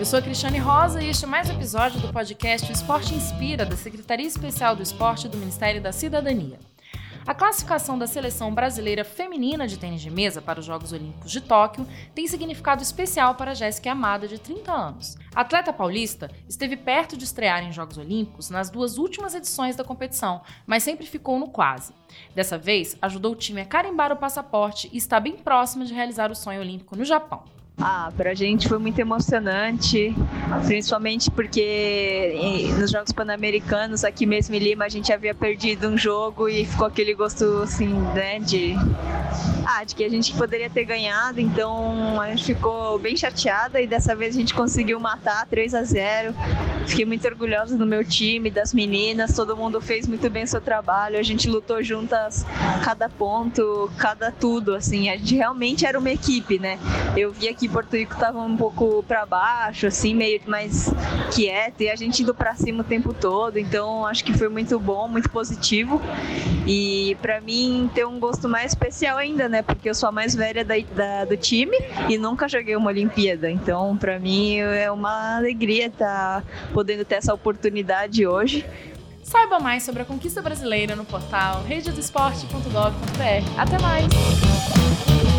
Eu sou a Cristiane Rosa e este é mais um episódio do podcast O Esporte Inspira, da Secretaria Especial do Esporte do Ministério da Cidadania. A classificação da seleção brasileira feminina de tênis de mesa para os Jogos Olímpicos de Tóquio tem significado especial para Jéssica Amada, de 30 anos. A atleta paulista esteve perto de estrear em Jogos Olímpicos nas duas últimas edições da competição, mas sempre ficou no quase. Dessa vez, ajudou o time a carimbar o passaporte e está bem próxima de realizar o sonho olímpico no Japão. Ah, pra gente foi muito emocionante, principalmente porque nos Jogos Pan-Americanos, aqui mesmo em Lima, a gente havia perdido um jogo e ficou aquele gosto, assim, né, de... Ah, de que a gente poderia ter ganhado, então a gente ficou bem chateada e dessa vez a gente conseguiu matar 3 a 0 Fiquei muito orgulhosa do meu time, das meninas, todo mundo fez muito bem o seu trabalho, a gente lutou juntas cada ponto, cada tudo, assim, a gente realmente era uma equipe, né? Eu vi aqui Porto Rico tava um pouco para baixo, assim, meio mais quieto, e a gente indo para cima o tempo todo, então acho que foi muito bom, muito positivo. E para mim ter um gosto mais especial ainda, né? Porque eu sou a mais velha da, da do time e nunca joguei uma Olimpíada, então para mim é uma alegria estar tá podendo ter essa oportunidade hoje. Saiba mais sobre a conquista brasileira no portal rededosport.gov.br. Até mais!